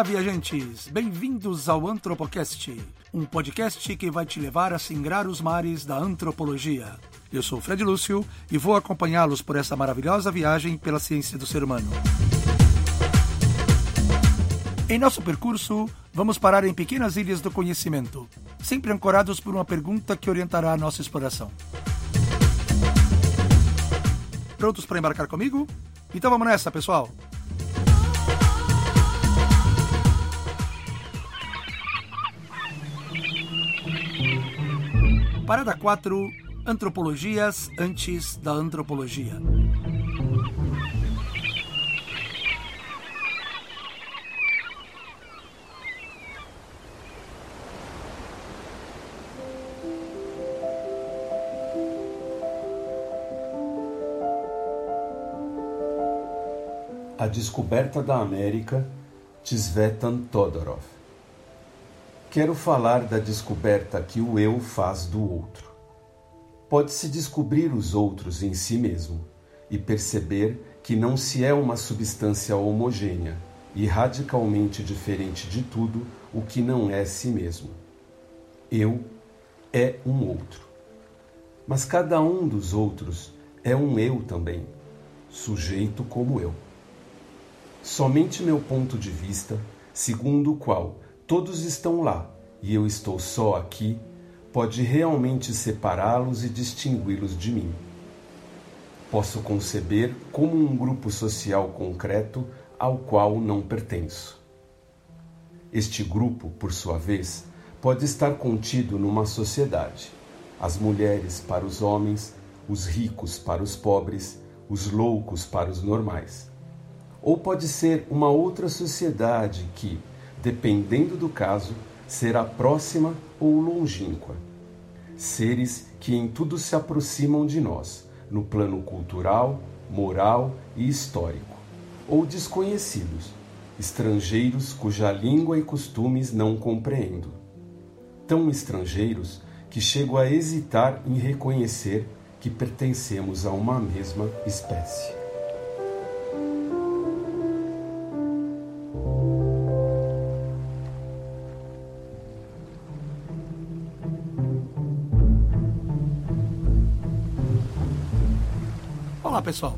Olá, viajantes! Bem-vindos ao Antropocast, um podcast que vai te levar a singrar os mares da antropologia. Eu sou Fred Lúcio e vou acompanhá-los por essa maravilhosa viagem pela ciência do ser humano. Em nosso percurso, vamos parar em pequenas ilhas do conhecimento, sempre ancorados por uma pergunta que orientará a nossa exploração. Prontos para embarcar comigo? Então vamos nessa, pessoal! Parada 4 Antropologias antes da antropologia. A Descoberta da América, Tsvetan Todorov. Quero falar da descoberta que o eu faz do outro. Pode-se descobrir os outros em si mesmo e perceber que não se é uma substância homogênea e radicalmente diferente de tudo o que não é si mesmo. Eu é um outro. Mas cada um dos outros é um eu também, sujeito como eu. Somente meu ponto de vista, segundo o qual todos estão lá e eu estou só aqui, pode realmente separá-los e distingui-los de mim. Posso conceber como um grupo social concreto ao qual não pertenço. Este grupo, por sua vez, pode estar contido numa sociedade: as mulheres para os homens, os ricos para os pobres, os loucos para os normais. Ou pode ser uma outra sociedade que, dependendo do caso, será próxima ou longínqua. Seres que em tudo se aproximam de nós, no plano cultural, moral e histórico, ou desconhecidos, estrangeiros cuja língua e costumes não compreendo. Tão estrangeiros que chego a hesitar em reconhecer que pertencemos a uma mesma espécie. Pessoal.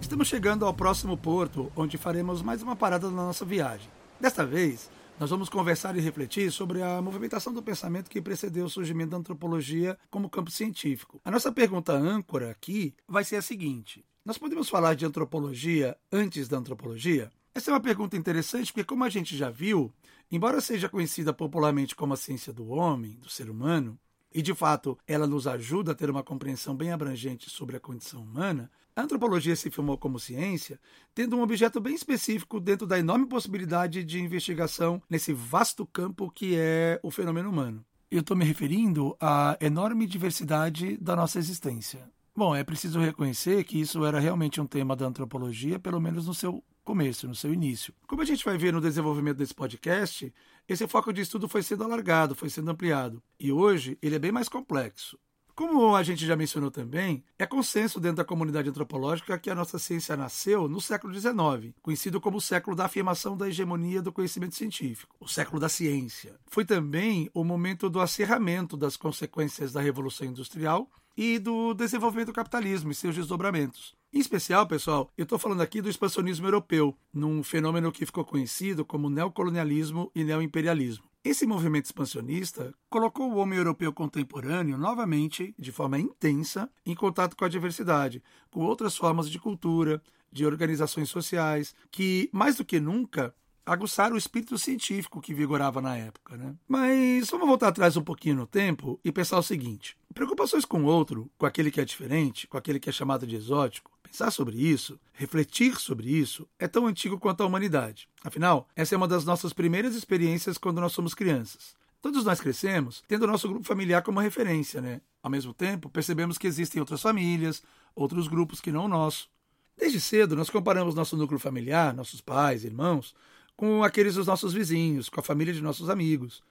Estamos chegando ao próximo porto, onde faremos mais uma parada na nossa viagem. Desta vez, nós vamos conversar e refletir sobre a movimentação do pensamento que precedeu o surgimento da antropologia como campo científico. A nossa pergunta âncora aqui vai ser a seguinte: Nós podemos falar de antropologia antes da antropologia? Essa é uma pergunta interessante porque, como a gente já viu, embora seja conhecida popularmente como a ciência do homem, do ser humano, e de fato ela nos ajuda a ter uma compreensão bem abrangente sobre a condição humana, a antropologia se formou como ciência, tendo um objeto bem específico dentro da enorme possibilidade de investigação nesse vasto campo que é o fenômeno humano. Eu estou me referindo à enorme diversidade da nossa existência. Bom, é preciso reconhecer que isso era realmente um tema da antropologia, pelo menos no seu começo, no seu início. Como a gente vai ver no desenvolvimento desse podcast, esse foco de estudo foi sendo alargado, foi sendo ampliado. E hoje ele é bem mais complexo. Como a gente já mencionou também, é consenso dentro da comunidade antropológica que a nossa ciência nasceu no século XIX, conhecido como o século da afirmação da hegemonia do conhecimento científico, o século da ciência. Foi também o momento do acerramento das consequências da Revolução Industrial e do desenvolvimento do capitalismo e seus desdobramentos. Em especial, pessoal, eu estou falando aqui do expansionismo europeu, num fenômeno que ficou conhecido como neocolonialismo e neoimperialismo. Esse movimento expansionista colocou o homem europeu contemporâneo novamente, de forma intensa, em contato com a diversidade, com outras formas de cultura, de organizações sociais, que, mais do que nunca, aguçaram o espírito científico que vigorava na época. Né? Mas vamos voltar atrás um pouquinho no tempo e pensar o seguinte: preocupações com o outro, com aquele que é diferente, com aquele que é chamado de exótico, pensar sobre isso, refletir sobre isso, é tão antigo quanto a humanidade. Afinal, essa é uma das nossas primeiras experiências quando nós somos crianças. Todos nós crescemos tendo o nosso grupo familiar como referência, né? Ao mesmo tempo, percebemos que existem outras famílias, outros grupos que não o nosso. Desde cedo, nós comparamos nosso núcleo familiar, nossos pais, irmãos, com aqueles dos nossos vizinhos, com a família de nossos amigos.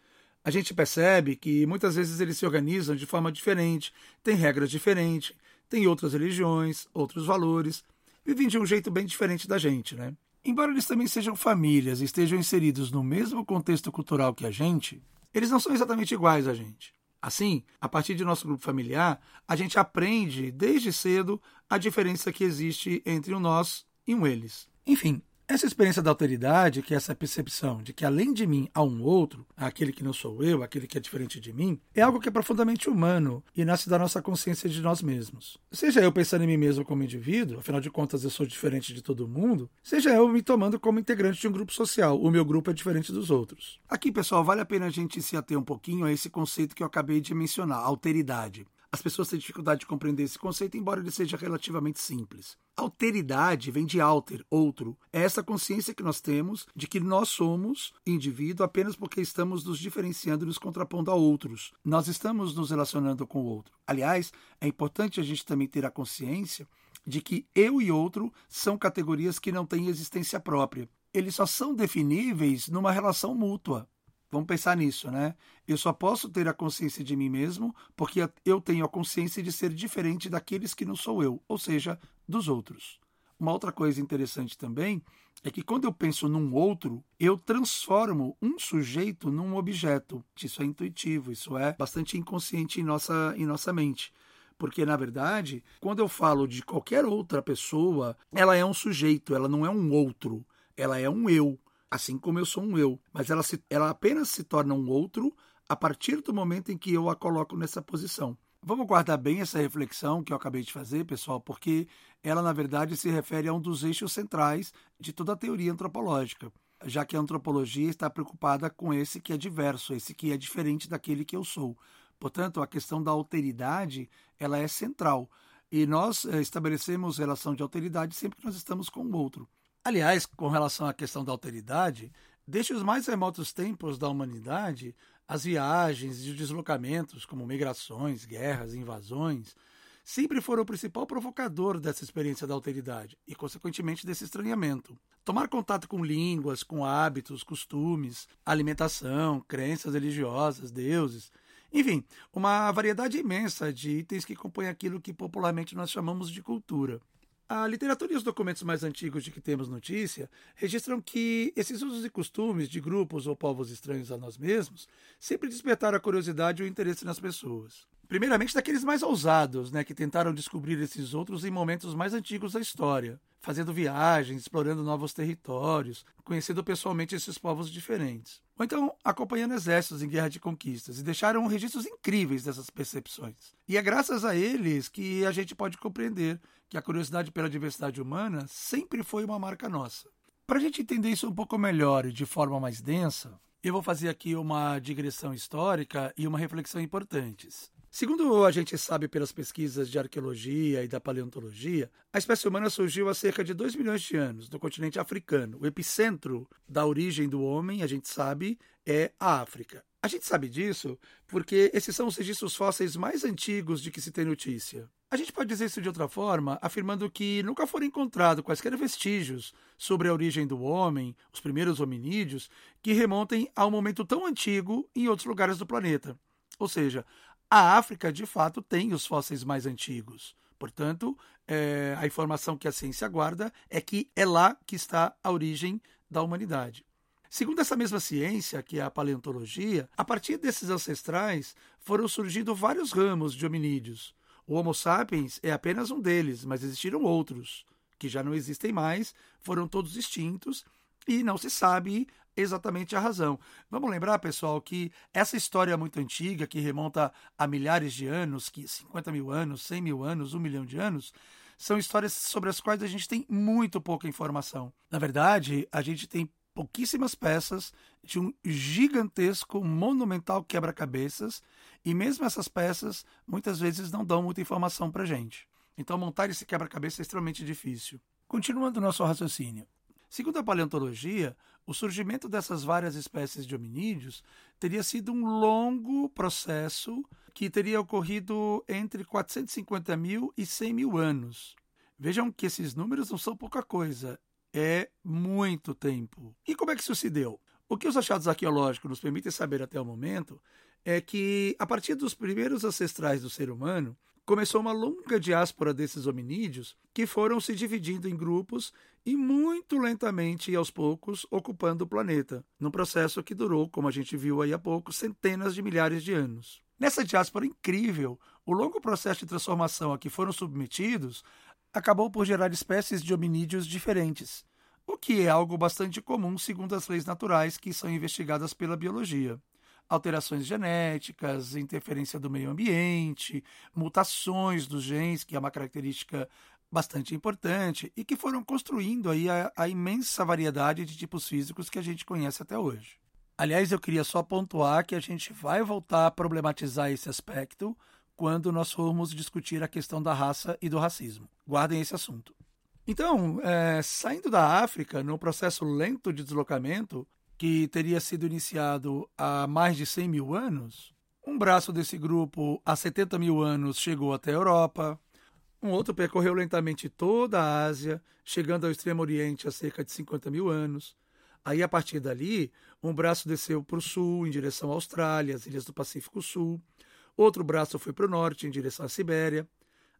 A gente percebe que muitas vezes eles se organizam de forma diferente, têm regras diferentes, têm outras religiões, outros valores, vivem de um jeito bem diferente da gente, né? embora eles também sejam famílias e estejam inseridos no mesmo contexto cultural que a gente, eles não são exatamente iguais a gente. Assim, a partir de nosso grupo familiar, a gente aprende desde cedo a diferença que existe entre um nós e um eles. Enfim, essa experiência da alteridade, que é essa percepção de que além de mim há um outro, aquele que não sou eu, aquele que é diferente de mim, é algo que é profundamente humano e nasce da nossa consciência de nós mesmos. Seja eu pensando em mim mesmo como indivíduo, afinal de contas eu sou diferente de todo mundo, seja eu me tomando como integrante de um grupo social, o meu grupo é diferente dos outros. Aqui, pessoal, vale a pena a gente se ater um pouquinho a esse conceito que eu acabei de mencionar, alteridade. As pessoas têm dificuldade de compreender esse conceito, embora ele seja relativamente simples. Alteridade vem de alter, outro. É essa consciência que nós temos de que nós somos indivíduo apenas porque estamos nos diferenciando e nos contrapondo a outros. Nós estamos nos relacionando com o outro. Aliás, é importante a gente também ter a consciência de que eu e outro são categorias que não têm existência própria. Eles só são definíveis numa relação mútua. Vamos pensar nisso, né? Eu só posso ter a consciência de mim mesmo porque eu tenho a consciência de ser diferente daqueles que não sou eu, ou seja, dos outros. Uma outra coisa interessante também é que quando eu penso num outro, eu transformo um sujeito num objeto. Isso é intuitivo, isso é bastante inconsciente em nossa, em nossa mente. Porque, na verdade, quando eu falo de qualquer outra pessoa, ela é um sujeito, ela não é um outro, ela é um eu assim como eu sou um eu, mas ela, se, ela apenas se torna um outro a partir do momento em que eu a coloco nessa posição. Vamos guardar bem essa reflexão que eu acabei de fazer, pessoal, porque ela, na verdade, se refere a um dos eixos centrais de toda a teoria antropológica, já que a antropologia está preocupada com esse que é diverso, esse que é diferente daquele que eu sou. Portanto, a questão da alteridade ela é central. E nós eh, estabelecemos relação de alteridade sempre que nós estamos com o outro. Aliás, com relação à questão da alteridade, desde os mais remotos tempos da humanidade, as viagens e os deslocamentos, como migrações, guerras, invasões, sempre foram o principal provocador dessa experiência da alteridade e, consequentemente, desse estranhamento. Tomar contato com línguas, com hábitos, costumes, alimentação, crenças religiosas, deuses, enfim, uma variedade imensa de itens que compõem aquilo que popularmente nós chamamos de cultura. A literatura e os documentos mais antigos de que temos notícia registram que esses usos e costumes de grupos ou povos estranhos a nós mesmos sempre despertaram a curiosidade e o interesse nas pessoas. Primeiramente daqueles mais ousados, né, que tentaram descobrir esses outros em momentos mais antigos da história, fazendo viagens, explorando novos territórios, conhecendo pessoalmente esses povos diferentes. Ou então acompanhando exércitos em guerra de conquistas e deixaram registros incríveis dessas percepções. E é graças a eles que a gente pode compreender que a curiosidade pela diversidade humana sempre foi uma marca nossa. Para a gente entender isso um pouco melhor e de forma mais densa, eu vou fazer aqui uma digressão histórica e uma reflexão importantes. Segundo a gente sabe pelas pesquisas de arqueologia e da paleontologia, a espécie humana surgiu há cerca de 2 milhões de anos no continente africano. O epicentro da origem do homem, a gente sabe, é a África. A gente sabe disso porque esses são os registros fósseis mais antigos de que se tem notícia. A gente pode dizer isso de outra forma, afirmando que nunca foram encontrados quaisquer vestígios sobre a origem do homem, os primeiros hominídeos, que remontem a um momento tão antigo em outros lugares do planeta. Ou seja, a África, de fato, tem os fósseis mais antigos. Portanto, é, a informação que a ciência guarda é que é lá que está a origem da humanidade. Segundo essa mesma ciência, que é a paleontologia, a partir desses ancestrais foram surgindo vários ramos de hominídeos. O Homo sapiens é apenas um deles, mas existiram outros, que já não existem mais, foram todos extintos e não se sabe exatamente a razão. Vamos lembrar, pessoal, que essa história muito antiga, que remonta a milhares de anos, que 50 mil anos, 100 mil anos, um milhão de anos, são histórias sobre as quais a gente tem muito pouca informação. Na verdade, a gente tem pouquíssimas peças de um gigantesco, monumental quebra-cabeças, e mesmo essas peças muitas vezes não dão muita informação para gente. Então, montar esse quebra-cabeça é extremamente difícil. Continuando o nosso raciocínio. Segundo a paleontologia, o surgimento dessas várias espécies de hominídeos teria sido um longo processo que teria ocorrido entre 450 mil e 100 mil anos. Vejam que esses números não são pouca coisa, é muito tempo. E como é que isso se deu? O que os achados arqueológicos nos permitem saber até o momento é que, a partir dos primeiros ancestrais do ser humano, começou uma longa diáspora desses hominídeos que foram se dividindo em grupos e muito lentamente e aos poucos ocupando o planeta, num processo que durou, como a gente viu aí há pouco, centenas de milhares de anos. Nessa diáspora incrível, o longo processo de transformação a que foram submetidos acabou por gerar espécies de hominídeos diferentes, o que é algo bastante comum segundo as leis naturais que são investigadas pela biologia alterações genéticas, interferência do meio ambiente, mutações dos genes, que é uma característica bastante importante e que foram construindo aí a, a, imensa variedade de tipos físicos que a gente conhece até hoje. Aliás, eu queria só pontuar que a gente vai voltar a problematizar esse aspecto quando nós formos discutir a questão da raça e do racismo. Guardem esse assunto. Então, é, saindo da África, num processo lento de deslocamento, que teria sido iniciado há mais de 100 mil anos, um braço desse grupo, há 70 mil anos, chegou até a Europa, um outro percorreu lentamente toda a Ásia, chegando ao Extremo Oriente há cerca de 50 mil anos. Aí, a partir dali, um braço desceu para o sul, em direção à Austrália, as ilhas do Pacífico Sul. Outro braço foi para o norte, em direção à Sibéria,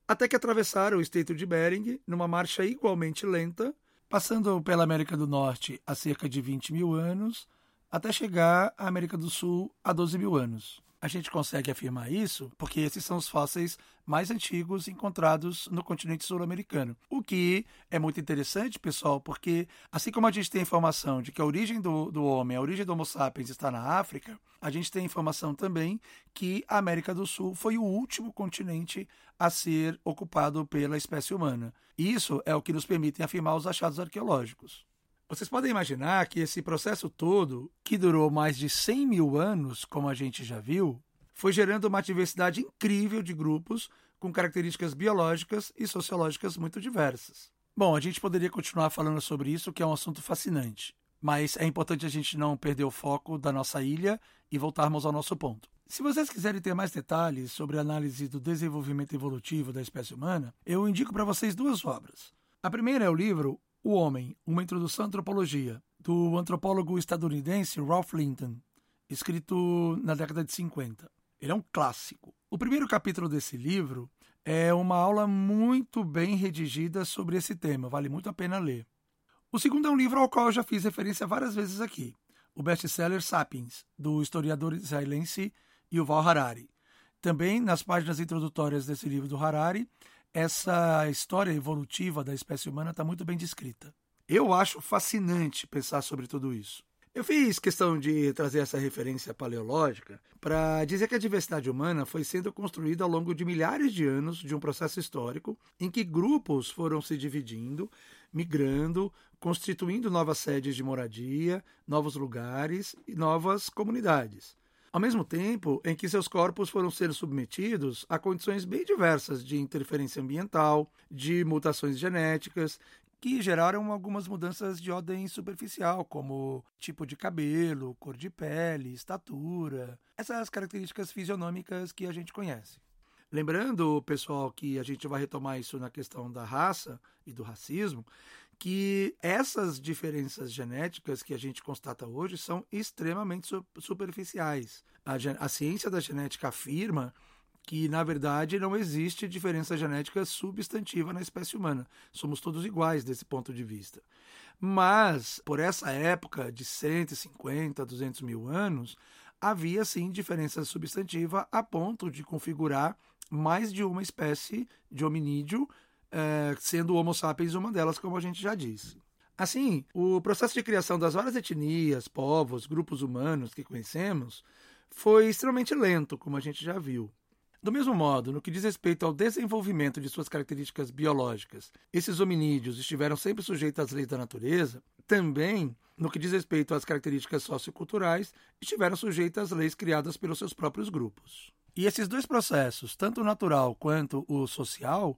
até que atravessaram o Estreito de Bering, numa marcha igualmente lenta, passando pela América do Norte há cerca de 20 mil anos, até chegar à América do Sul há 12 mil anos. A gente consegue afirmar isso porque esses são os fósseis mais antigos encontrados no continente sul-americano. O que é muito interessante, pessoal, porque assim como a gente tem informação de que a origem do, do homem, a origem do Homo sapiens está na África, a gente tem informação também que a América do Sul foi o último continente a ser ocupado pela espécie humana. Isso é o que nos permite afirmar os achados arqueológicos. Vocês podem imaginar que esse processo todo, que durou mais de 100 mil anos, como a gente já viu, foi gerando uma diversidade incrível de grupos com características biológicas e sociológicas muito diversas. Bom, a gente poderia continuar falando sobre isso, que é um assunto fascinante, mas é importante a gente não perder o foco da nossa ilha e voltarmos ao nosso ponto. Se vocês quiserem ter mais detalhes sobre a análise do desenvolvimento evolutivo da espécie humana, eu indico para vocês duas obras. A primeira é o livro o Homem, uma introdução à antropologia, do antropólogo estadunidense Ralph Linton, escrito na década de 50. Ele é um clássico. O primeiro capítulo desse livro é uma aula muito bem redigida sobre esse tema, vale muito a pena ler. O segundo é um livro ao qual eu já fiz referência várias vezes aqui, o best-seller Sapiens, do historiador israelense Yuval Harari. Também nas páginas introdutórias desse livro do Harari essa história evolutiva da espécie humana está muito bem descrita. Eu acho fascinante pensar sobre tudo isso. Eu fiz questão de trazer essa referência paleológica para dizer que a diversidade humana foi sendo construída ao longo de milhares de anos de um processo histórico em que grupos foram se dividindo, migrando, constituindo novas sedes de moradia, novos lugares e novas comunidades ao mesmo tempo em que seus corpos foram sendo submetidos a condições bem diversas de interferência ambiental, de mutações genéticas, que geraram algumas mudanças de ordem superficial, como tipo de cabelo, cor de pele, estatura, essas características fisionômicas que a gente conhece. Lembrando, pessoal, que a gente vai retomar isso na questão da raça e do racismo, que essas diferenças genéticas que a gente constata hoje são extremamente superficiais. A, a ciência da genética afirma que, na verdade, não existe diferença genética substantiva na espécie humana. Somos todos iguais desse ponto de vista. Mas, por essa época de 150, 200 mil anos, havia sim diferença substantiva a ponto de configurar mais de uma espécie de hominídeo é, sendo o Homo sapiens uma delas, como a gente já disse. Assim, o processo de criação das várias etnias, povos, grupos humanos que conhecemos foi extremamente lento, como a gente já viu. Do mesmo modo, no que diz respeito ao desenvolvimento de suas características biológicas, esses hominídeos estiveram sempre sujeitos às leis da natureza, também, no que diz respeito às características socioculturais, estiveram sujeitos às leis criadas pelos seus próprios grupos. E esses dois processos, tanto o natural quanto o social,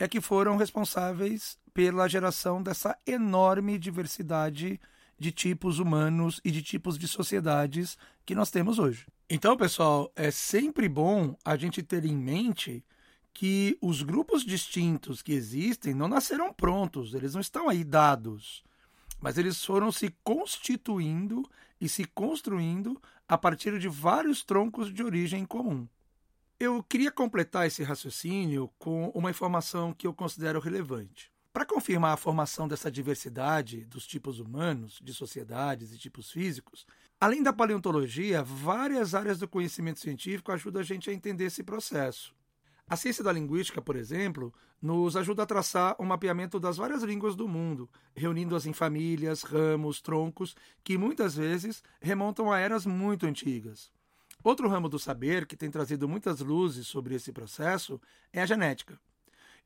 é que foram responsáveis pela geração dessa enorme diversidade de tipos humanos e de tipos de sociedades que nós temos hoje. Então, pessoal, é sempre bom a gente ter em mente que os grupos distintos que existem não nasceram prontos, eles não estão aí dados, mas eles foram se constituindo e se construindo a partir de vários troncos de origem comum. Eu queria completar esse raciocínio com uma informação que eu considero relevante. Para confirmar a formação dessa diversidade dos tipos humanos, de sociedades e tipos físicos, além da paleontologia, várias áreas do conhecimento científico ajudam a gente a entender esse processo. A ciência da linguística, por exemplo, nos ajuda a traçar um mapeamento das várias línguas do mundo, reunindo-as em famílias, ramos, troncos, que muitas vezes remontam a eras muito antigas. Outro ramo do saber que tem trazido muitas luzes sobre esse processo é a genética.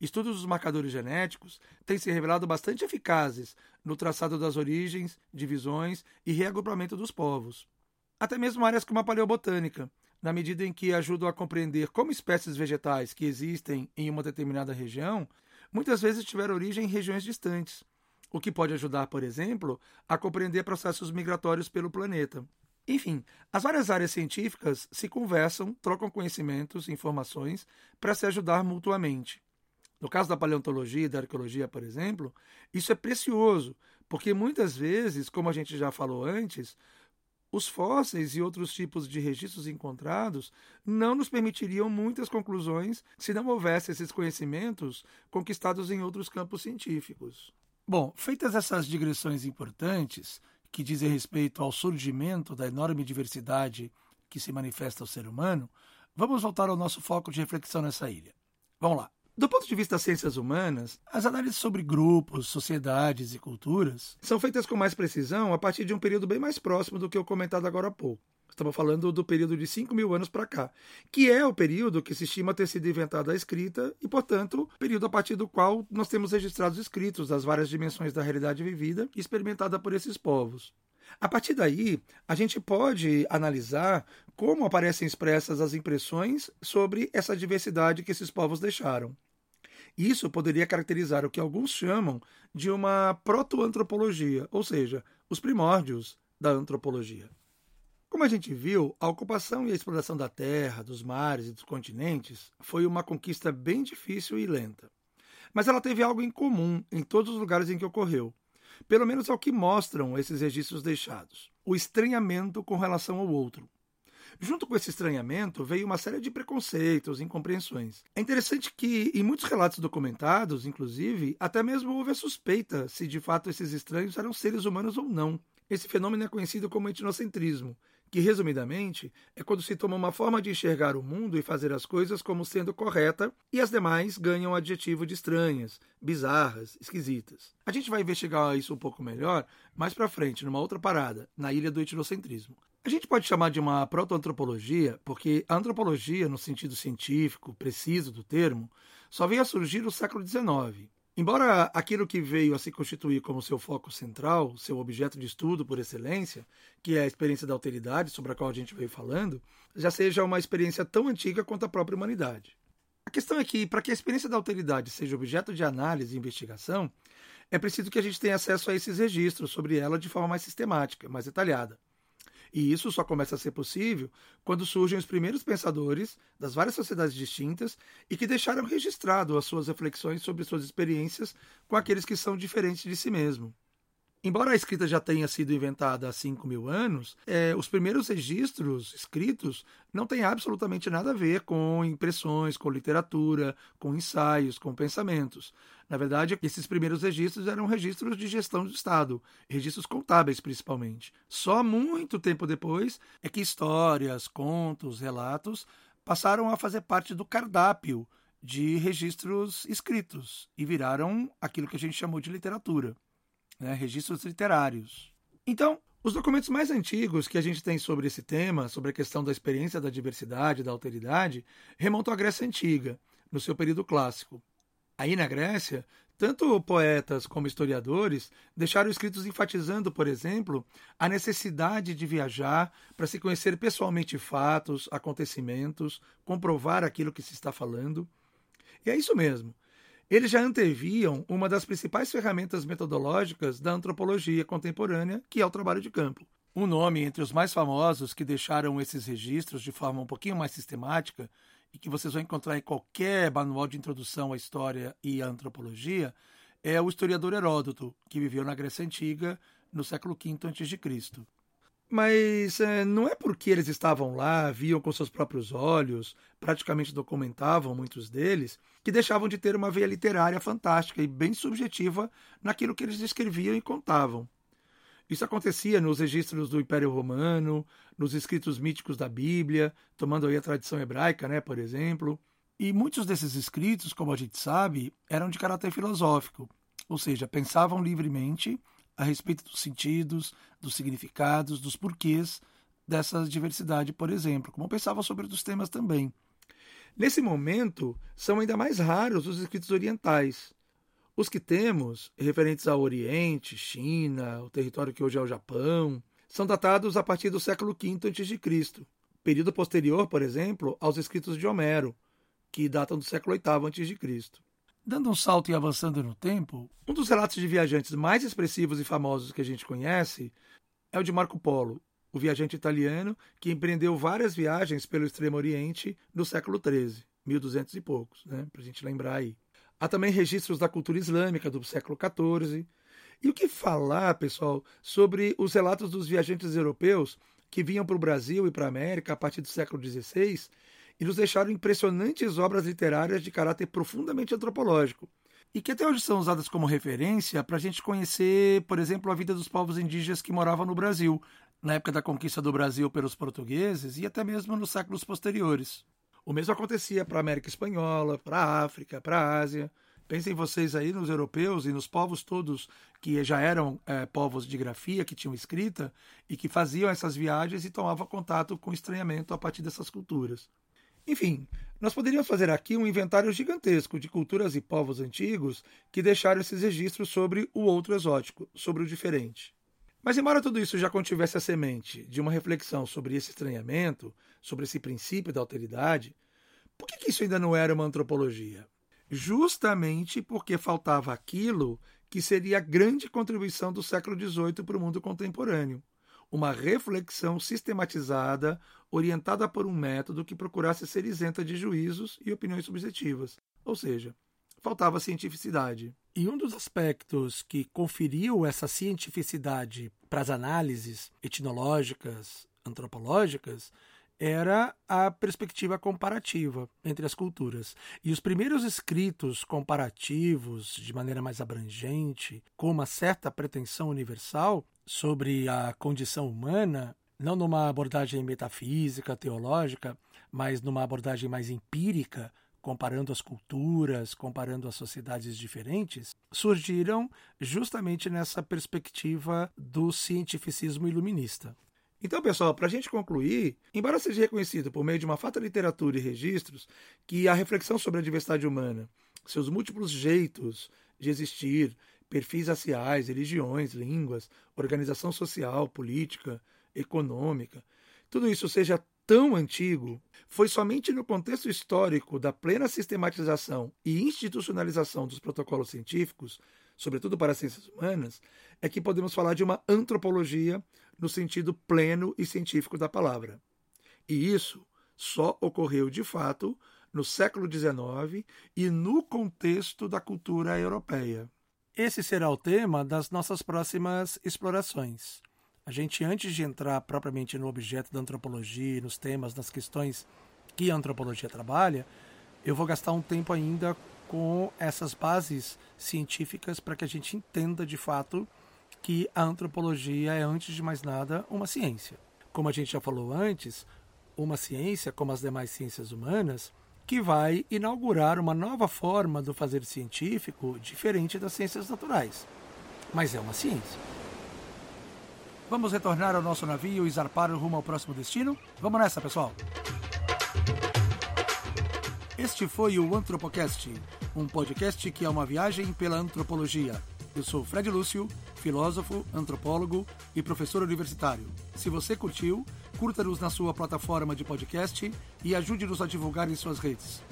Estudos dos marcadores genéticos têm se revelado bastante eficazes no traçado das origens, divisões e reagrupamento dos povos. Até mesmo áreas como a paleobotânica, na medida em que ajudam a compreender como espécies vegetais que existem em uma determinada região muitas vezes tiveram origem em regiões distantes, o que pode ajudar, por exemplo, a compreender processos migratórios pelo planeta. Enfim, as várias áreas científicas se conversam, trocam conhecimentos, informações para se ajudar mutuamente. No caso da paleontologia e da arqueologia, por exemplo, isso é precioso, porque muitas vezes, como a gente já falou antes, os fósseis e outros tipos de registros encontrados não nos permitiriam muitas conclusões se não houvesse esses conhecimentos conquistados em outros campos científicos. Bom, feitas essas digressões importantes, que dizem respeito ao surgimento da enorme diversidade que se manifesta ao ser humano, vamos voltar ao nosso foco de reflexão nessa ilha. Vamos lá. Do ponto de vista das ciências humanas, as análises sobre grupos, sociedades e culturas são feitas com mais precisão a partir de um período bem mais próximo do que o comentado agora há pouco. Estamos falando do período de 5 mil anos para cá, que é o período que se estima ter sido inventada a escrita e, portanto, período a partir do qual nós temos registrados escritos das várias dimensões da realidade vivida experimentada por esses povos. A partir daí, a gente pode analisar como aparecem expressas as impressões sobre essa diversidade que esses povos deixaram. Isso poderia caracterizar o que alguns chamam de uma proto-antropologia, ou seja, os primórdios da antropologia. Como a gente viu, a ocupação e a exploração da terra, dos mares e dos continentes foi uma conquista bem difícil e lenta. Mas ela teve algo em comum em todos os lugares em que ocorreu, pelo menos ao que mostram esses registros deixados: o estranhamento com relação ao outro. Junto com esse estranhamento veio uma série de preconceitos, incompreensões. É interessante que, em muitos relatos documentados, inclusive, até mesmo houve a suspeita se de fato esses estranhos eram seres humanos ou não. Esse fenômeno é conhecido como etnocentrismo, que, resumidamente, é quando se toma uma forma de enxergar o mundo e fazer as coisas como sendo correta e as demais ganham o adjetivo de estranhas, bizarras, esquisitas. A gente vai investigar isso um pouco melhor mais para frente, numa outra parada, na ilha do etnocentrismo. A gente pode chamar de uma proto-antropologia porque a antropologia, no sentido científico preciso do termo, só veio a surgir no século XIX. Embora aquilo que veio a se constituir como seu foco central, seu objeto de estudo por excelência, que é a experiência da alteridade, sobre a qual a gente veio falando, já seja uma experiência tão antiga quanto a própria humanidade. A questão é que, para que a experiência da alteridade seja objeto de análise e investigação, é preciso que a gente tenha acesso a esses registros sobre ela de forma mais sistemática, mais detalhada. E isso só começa a ser possível quando surgem os primeiros pensadores das várias sociedades distintas e que deixaram registrado as suas reflexões sobre suas experiências com aqueles que são diferentes de si mesmo. Embora a escrita já tenha sido inventada há 5 mil anos, é, os primeiros registros escritos não têm absolutamente nada a ver com impressões, com literatura, com ensaios, com pensamentos. Na verdade, esses primeiros registros eram registros de gestão do Estado, registros contábeis principalmente. Só muito tempo depois é que histórias, contos, relatos passaram a fazer parte do cardápio de registros escritos e viraram aquilo que a gente chamou de literatura né, registros literários. Então, os documentos mais antigos que a gente tem sobre esse tema, sobre a questão da experiência da diversidade, da alteridade, remontam à Grécia Antiga, no seu período clássico. Aí na Grécia, tanto poetas como historiadores deixaram escritos enfatizando, por exemplo, a necessidade de viajar para se conhecer pessoalmente fatos, acontecimentos, comprovar aquilo que se está falando. E é isso mesmo. Eles já anteviam uma das principais ferramentas metodológicas da antropologia contemporânea, que é o trabalho de campo. Um nome entre os mais famosos que deixaram esses registros de forma um pouquinho mais sistemática e que vocês vão encontrar em qualquer manual de introdução à história e à antropologia é o historiador Heródoto, que viveu na Grécia Antiga no século V a.C. Mas é, não é porque eles estavam lá, viam com seus próprios olhos, praticamente documentavam muitos deles, que deixavam de ter uma veia literária fantástica e bem subjetiva naquilo que eles escreviam e contavam. Isso acontecia nos registros do Império Romano, nos escritos míticos da Bíblia, tomando aí a tradição hebraica, né, por exemplo. E muitos desses escritos, como a gente sabe, eram de caráter filosófico, ou seja, pensavam livremente a respeito dos sentidos, dos significados, dos porquês dessa diversidade, por exemplo, como pensavam sobre outros temas também. Nesse momento, são ainda mais raros os escritos orientais, os que temos, referentes ao Oriente, China, o território que hoje é o Japão, são datados a partir do século V a.C., período posterior, por exemplo, aos escritos de Homero, que datam do século VIII a.C. Dando um salto e avançando no tempo, um dos relatos de viajantes mais expressivos e famosos que a gente conhece é o de Marco Polo, o viajante italiano que empreendeu várias viagens pelo Extremo Oriente no século XIII, 1200 e poucos, né, para a gente lembrar aí. Há também registros da cultura islâmica do século XIV. E o que falar, pessoal, sobre os relatos dos viajantes europeus que vinham para o Brasil e para a América a partir do século XVI e nos deixaram impressionantes obras literárias de caráter profundamente antropológico, e que até hoje são usadas como referência para a gente conhecer, por exemplo, a vida dos povos indígenas que moravam no Brasil, na época da conquista do Brasil pelos portugueses e até mesmo nos séculos posteriores. O mesmo acontecia para a América Espanhola, para a África, para a Ásia. Pensem vocês aí nos europeus e nos povos todos que já eram é, povos de grafia, que tinham escrita e que faziam essas viagens e tomavam contato com estranhamento a partir dessas culturas. Enfim, nós poderíamos fazer aqui um inventário gigantesco de culturas e povos antigos que deixaram esses registros sobre o outro exótico, sobre o diferente. Mas, embora tudo isso já contivesse a semente de uma reflexão sobre esse estranhamento, sobre esse princípio da alteridade, por que, isso ainda não era uma antropologia? Justamente porque faltava aquilo que seria a grande contribuição do século XVIII para o mundo contemporâneo. Uma reflexão sistematizada, orientada por um método que procurasse ser isenta de juízos e opiniões subjetivas. Ou seja, faltava cientificidade. E um dos aspectos que conferiu essa cientificidade para as análises etnológicas, antropológicas, era a perspectiva comparativa entre as culturas. E os primeiros escritos comparativos, de maneira mais abrangente, com uma certa pretensão universal sobre a condição humana, não numa abordagem metafísica, teológica, mas numa abordagem mais empírica, comparando as culturas, comparando as sociedades diferentes, surgiram justamente nessa perspectiva do cientificismo iluminista. Então, pessoal, para a gente concluir, embora seja reconhecido por meio de uma fata literatura e registros que a reflexão sobre a diversidade humana, seus múltiplos jeitos de existir, perfis raciais, religiões, línguas, organização social, política, econômica, tudo isso seja tão antigo, foi somente no contexto histórico da plena sistematização e institucionalização dos protocolos científicos, sobretudo para as ciências humanas, é que podemos falar de uma antropologia no sentido pleno e científico da palavra. E isso só ocorreu de fato no século XIX e no contexto da cultura europeia. Esse será o tema das nossas próximas explorações. A gente, antes de entrar propriamente no objeto da antropologia, nos temas, nas questões que a antropologia trabalha, eu vou gastar um tempo ainda com essas bases científicas para que a gente entenda de fato que a antropologia é, antes de mais nada, uma ciência. Como a gente já falou antes, uma ciência, como as demais ciências humanas, que vai inaugurar uma nova forma do fazer científico diferente das ciências naturais. Mas é uma ciência. Vamos retornar ao nosso navio e zarpar rumo ao próximo destino? Vamos nessa, pessoal! Este foi o Antropocast, um podcast que é uma viagem pela antropologia. Eu sou Fred Lúcio, filósofo, antropólogo e professor universitário. Se você curtiu, curta-nos na sua plataforma de podcast e ajude-nos a divulgar em suas redes.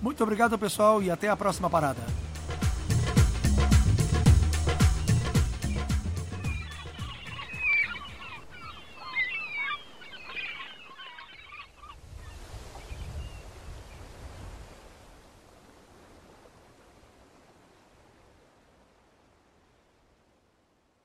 Muito obrigado, pessoal, e até a próxima parada.